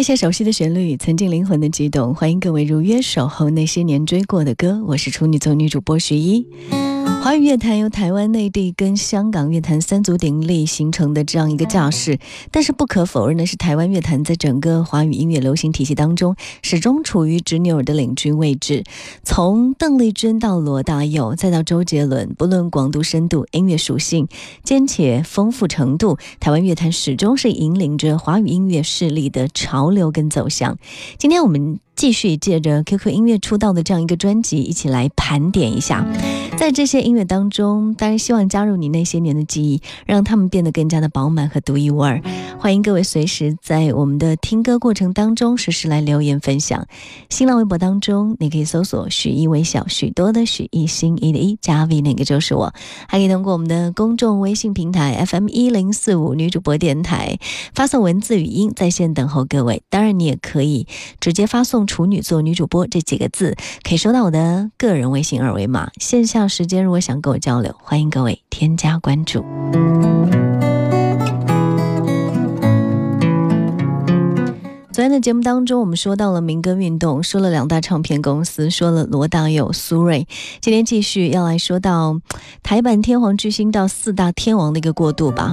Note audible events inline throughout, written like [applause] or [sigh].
那些熟悉的旋律，曾经灵魂的激动，欢迎各位如约守候那些年追过的歌。我是处女座女主播徐一。华语乐坛由台湾、内地跟香港乐坛三足鼎立形成的这样一个架势，但是不可否认的是，台湾乐坛在整个华语音乐流行体系当中，始终处于执拗的领军位置。从邓丽君到罗大佑，再到周杰伦，不论广度、深度、音乐属性、兼且丰富程度，台湾乐坛始终是引领着华语音乐势力的潮流跟走向。今天我们继续借着 QQ 音乐出道的这样一个专辑，一起来盘点一下，在这些音乐当中，当然希望加入你那些年的记忆，让他们变得更加的饱满和独一无二。欢迎各位随时在我们的听歌过程当中实时来留言分享。新浪微博当中，你可以搜索“许一微笑”，许多的许一心一的一加 V，那个就是我。还可以通过我们的公众微信平台 FM 一零四五女主播电台发送文字语音在线等候各位。当然，你也可以直接发送“处女座女主播”这几个字，可以收到我的个人微信二维码。线下时间如果想跟我交流，欢迎各位添加关注。在节目当中，我们说到了民歌运动，说了两大唱片公司，说了罗大佑、苏芮。今天继续要来说到台版天皇巨星到四大天王的一个过渡吧。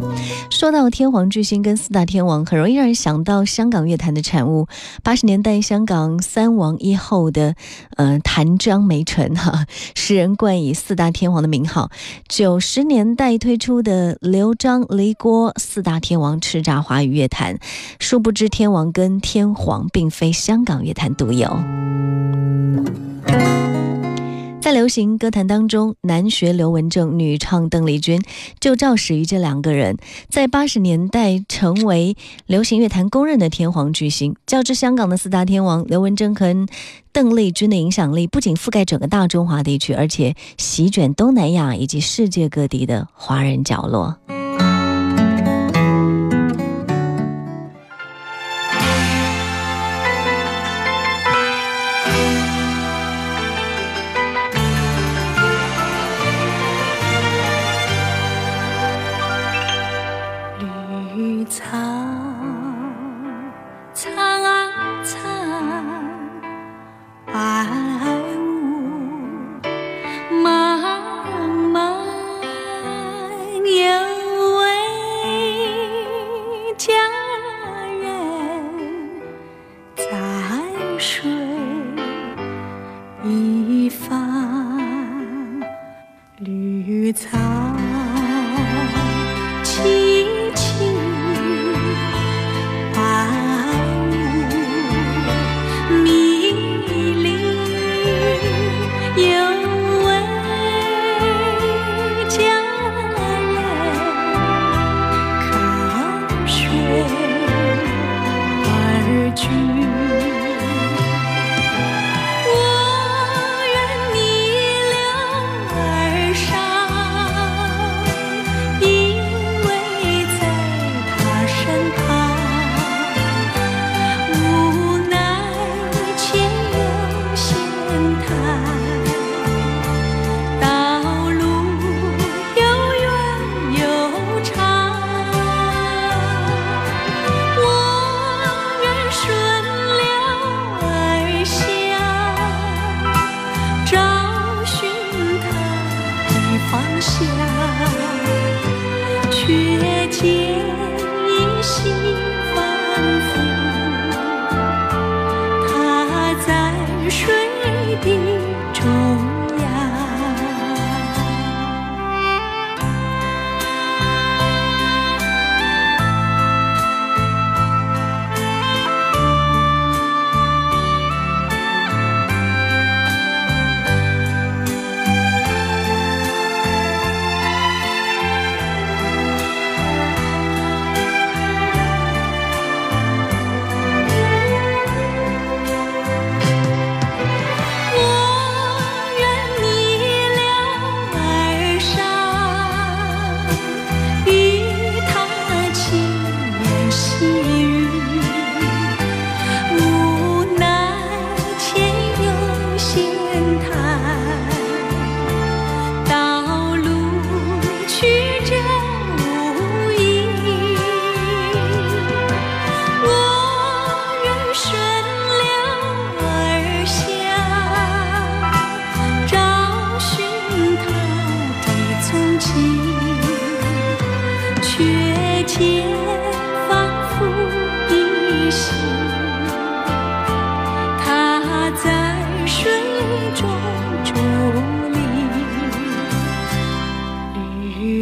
说到天皇巨星跟四大天王，很容易让人想到香港乐坛的产物。八十年代香港三王一后的呃谭张梅纯 [laughs] 哈，世人冠以四大天王的名号。九十年代推出的刘张黎郭四大天王叱咤华语乐坛，殊不知天王跟天天皇并非香港乐坛独有。在流行歌坛当中，男学刘文正，女唱邓丽君，就肇始于这两个人，在八十年代成为流行乐坛公认的天皇巨星。较之香港的四大天王，刘文正和邓丽君的影响力不仅覆盖整个大中华地区，而且席卷东南亚以及世界各地的华人角落。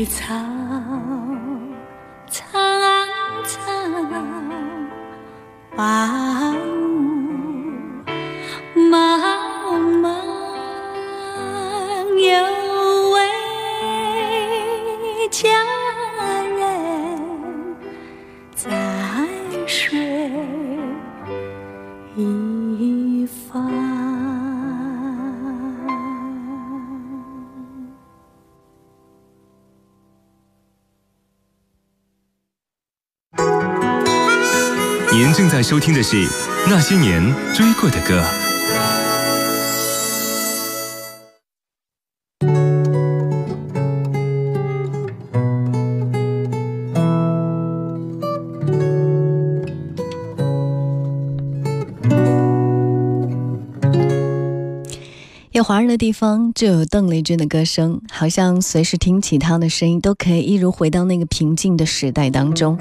立，在收听的是《那些年追过的歌》。有华人的地方就有邓丽君的歌声，好像随时听起她的声音，都可以一如回到那个平静的时代当中。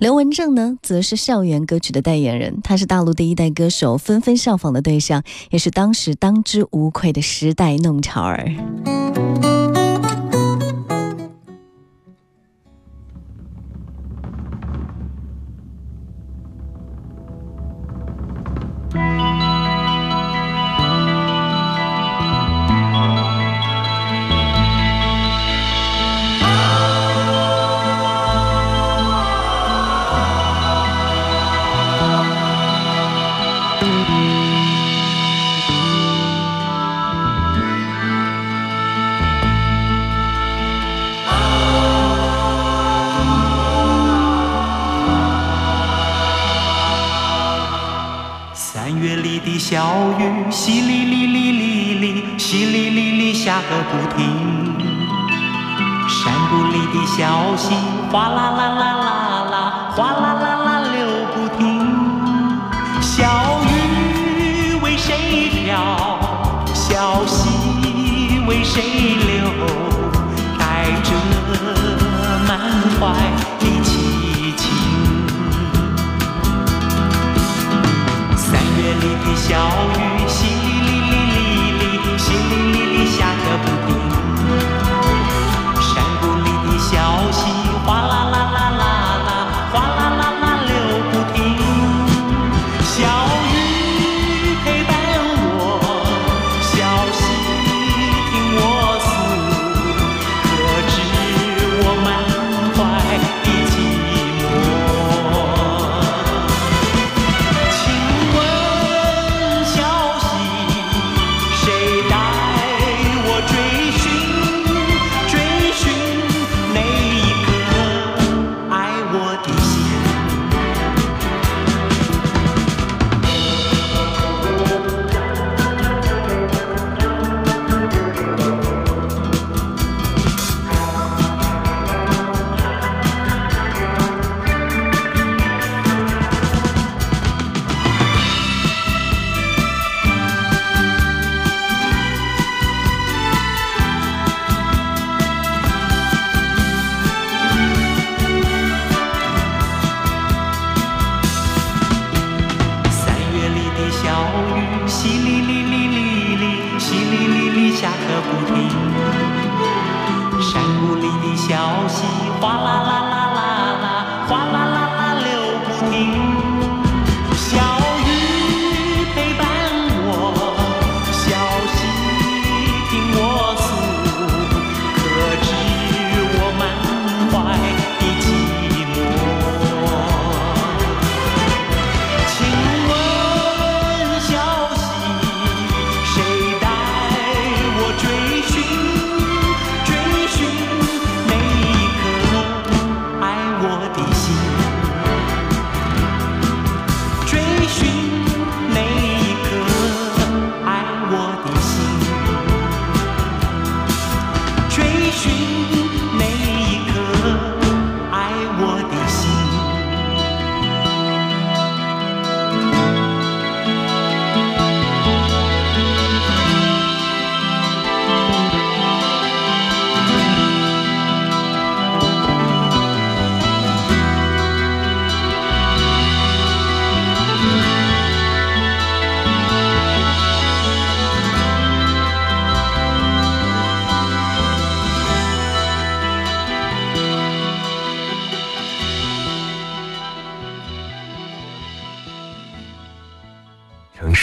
刘文正呢，则是校园歌曲的代言人，他是大陆第一代歌手，纷纷效仿的对象，也是当时当之无愧的时代弄潮儿。淅沥沥沥沥沥，淅沥沥沥下个不停。山谷里的小溪，哗啦啦啦啦啦，哗啦啦啦流不停。小雨为谁飘？小溪为谁流？带着满怀的凄情。三月里的小雨，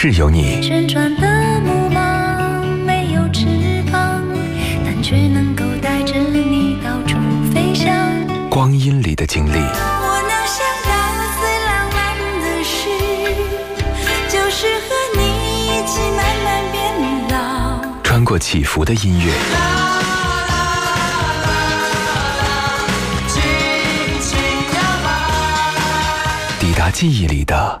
城市有你，旋转的木马没有翅膀，但却能够带着你到处飞翔。光阴里的经历，我能想到最浪漫的事，就是和你一起慢慢变老。穿过起伏的音乐，抵达记忆里的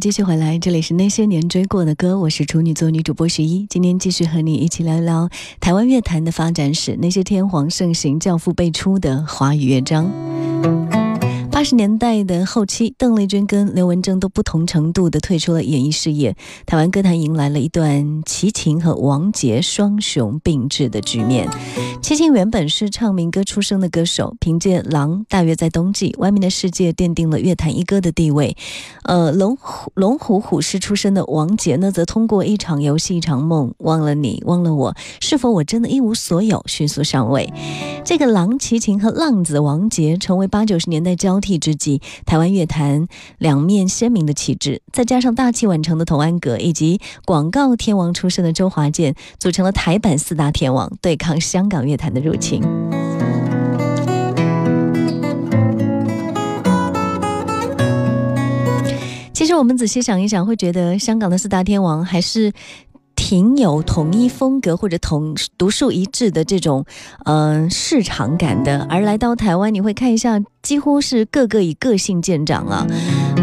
继续回来，这里是那些年追过的歌，我是处女座女主播十一，今天继续和你一起聊一聊台湾乐坛的发展史，那些天皇盛行、教父辈出的华语乐章。八十年代的后期，邓丽君跟刘文正都不同程度的退出了演艺事业，台湾歌坛迎来了一段齐秦和王杰双雄并峙的局面。齐秦原本是唱民歌出身的歌手，凭借《狼》大约在冬季，《外面的世界》奠定了乐坛一哥的地位。呃，龙虎龙虎虎狮出身的王杰呢，则通过一场游戏一场梦，忘了你，忘了我，是否我真的一无所有，迅速上位。这个狼齐秦和浪子王杰成为八九十年代交替之际，台湾乐坛两面鲜明的旗帜，再加上大器晚成的童安格以及广告天王出身的周华健，组成了台版四大天王，对抗香港乐坛的入侵。其实我们仔细想一想，会觉得香港的四大天王还是挺有统一风格或者统独树一帜的这种嗯、呃市场感的。而来到台湾，你会看一下，几乎是个个以个性见长啊，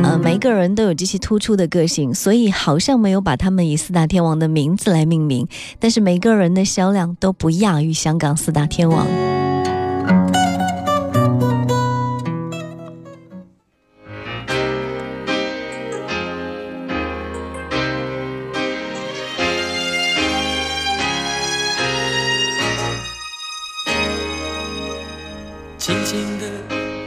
呃，每一个人都有极其突出的个性，所以好像没有把他们以四大天王的名字来命名，但是每个人的销量都不亚于香港四大天王。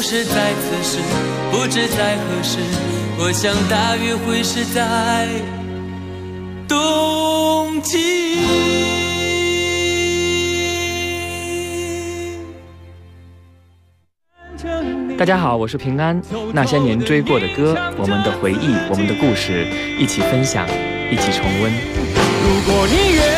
不是在此时，不知在何时，我想大约会是在冬季。大家好，我是平安。那些年追过的歌，我们的回忆，我们的故事，一起分享，一起重温。如果你愿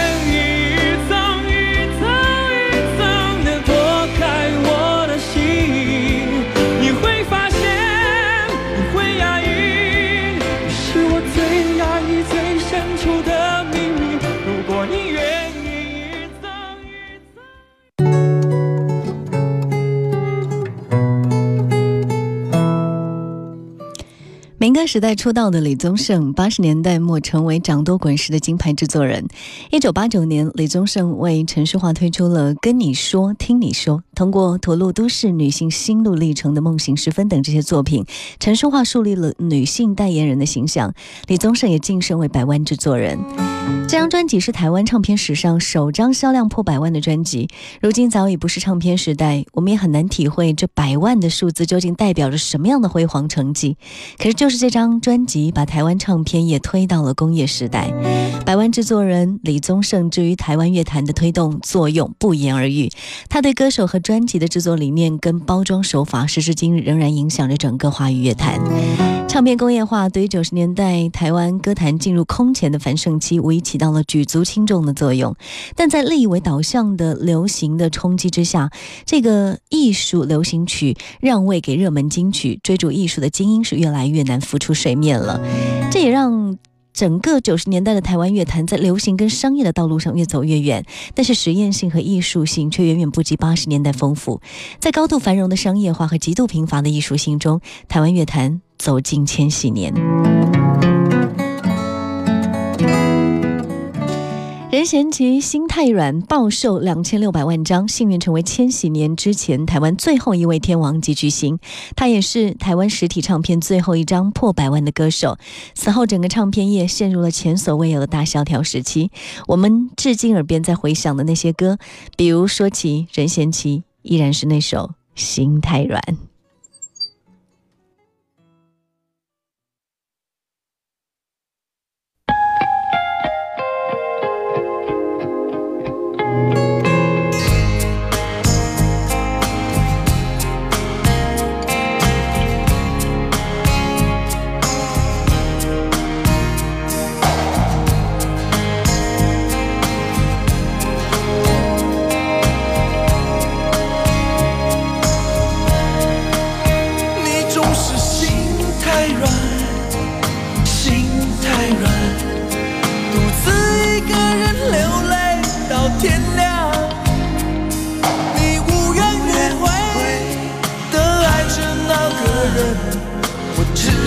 民歌时代出道的李宗盛，八十年代末成为掌舵滚石的金牌制作人。一九八九年，李宗盛为陈淑桦推出了《跟你说，听你说》，通过吐露都市女性心路历程的《梦醒时分》等这些作品，陈淑桦树立了女性代言人的形象。李宗盛也晋升为百万制作人。这张专辑是台湾唱片史上首张销量破百万的专辑。如今早已不是唱片时代，我们也很难体会这百万的数字究竟代表着什么样的辉煌成绩。可是，就是这张专辑把台湾唱片业推到了工业时代。百万制作人李宗盛至于台湾乐坛的推动作用不言而喻。他对歌手和专辑的制作理念跟包装手法，时至今日仍然影响着整个华语乐坛。唱片工业化对于九十年代台湾歌坛进入空前的繁盛期，无疑起到了举足轻重的作用。但在利益为导向的流行的冲击之下，这个艺术流行曲让位给热门金曲，追逐艺术的精英是越来越难服出水面了。这也让。整个九十年代的台湾乐坛在流行跟商业的道路上越走越远，但是实验性和艺术性却远远不及八十年代丰富。在高度繁荣的商业化和极度贫乏的艺术性中，台湾乐坛走进千禧年。任贤齐心太软暴售两千六百万张，幸运成为千禧年之前台湾最后一位天王级巨星。他也是台湾实体唱片最后一张破百万的歌手。此后，整个唱片业陷入了前所未有的大萧条时期。我们至今耳边在回响的那些歌，比如说起任贤齐，依然是那首《心太软》。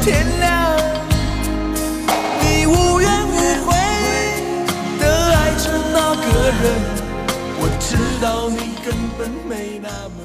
天亮。你无怨无悔的爱着。那个人，我知道你根本没那么。